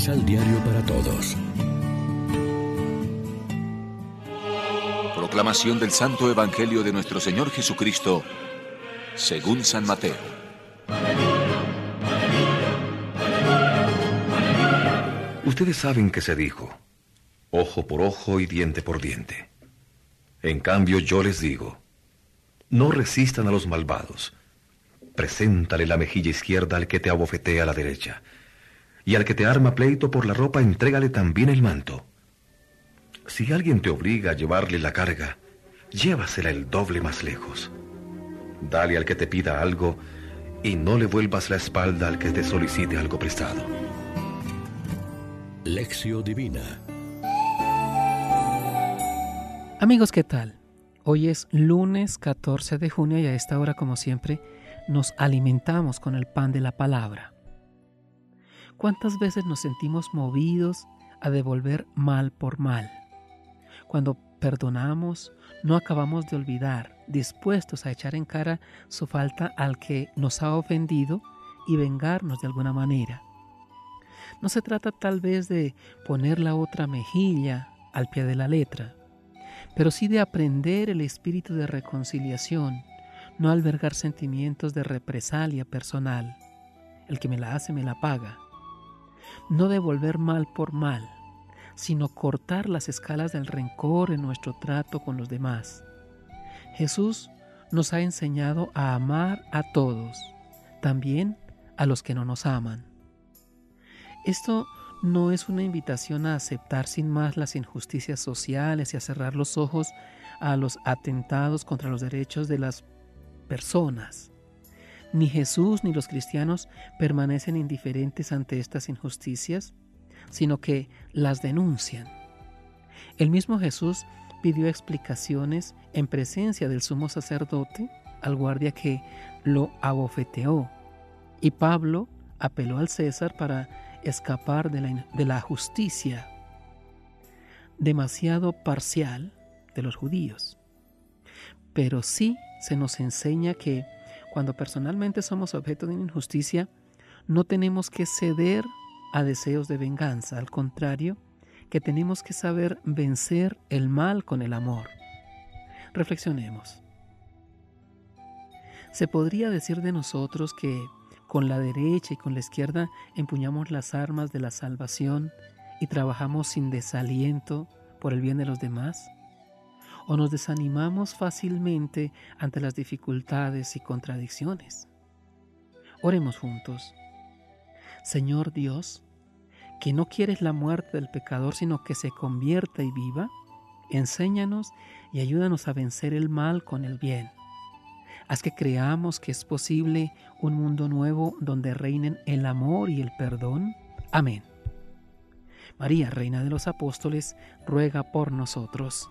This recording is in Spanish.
Misal Diario para Todos. Proclamación del Santo Evangelio de nuestro Señor Jesucristo, según San Mateo. Ustedes saben que se dijo, ojo por ojo y diente por diente. En cambio yo les digo, no resistan a los malvados. Preséntale la mejilla izquierda al que te abofetea a la derecha. Y al que te arma pleito por la ropa, entrégale también el manto. Si alguien te obliga a llevarle la carga, llévasela el doble más lejos. Dale al que te pida algo y no le vuelvas la espalda al que te solicite algo prestado. Lección Divina Amigos, ¿qué tal? Hoy es lunes 14 de junio y a esta hora, como siempre, nos alimentamos con el pan de la palabra. ¿Cuántas veces nos sentimos movidos a devolver mal por mal? Cuando perdonamos, no acabamos de olvidar, dispuestos a echar en cara su falta al que nos ha ofendido y vengarnos de alguna manera. No se trata tal vez de poner la otra mejilla al pie de la letra, pero sí de aprender el espíritu de reconciliación, no albergar sentimientos de represalia personal. El que me la hace me la paga. No devolver mal por mal, sino cortar las escalas del rencor en nuestro trato con los demás. Jesús nos ha enseñado a amar a todos, también a los que no nos aman. Esto no es una invitación a aceptar sin más las injusticias sociales y a cerrar los ojos a los atentados contra los derechos de las personas. Ni Jesús ni los cristianos permanecen indiferentes ante estas injusticias, sino que las denuncian. El mismo Jesús pidió explicaciones en presencia del sumo sacerdote al guardia que lo abofeteó, y Pablo apeló al César para escapar de la, justicia demasiado parcial de los judíos. Pero sí se nos enseña que cuando personalmente somos objeto de una injusticia, no tenemos que ceder a deseos de venganza, al contrario, que tenemos que saber vencer el mal con el amor. Reflexionemos. Se podría decir de nosotros que con la derecha y con la izquierda empuñamos las armas de la salvación y trabajamos sin desaliento por el bien de los demás? ¿O nos desanimamos fácilmente ante las dificultades y contradicciones? Oremos juntos. Señor Dios, que no quieres la muerte del pecador, sino que se convierta y viva, enséñanos y ayúdanos a vencer el mal con el bien Haz que creamos que es posible un mundo nuevo donde reinen el amor y el perdón. Amén. María, Reina de los Apóstoles, ruega por nosotros.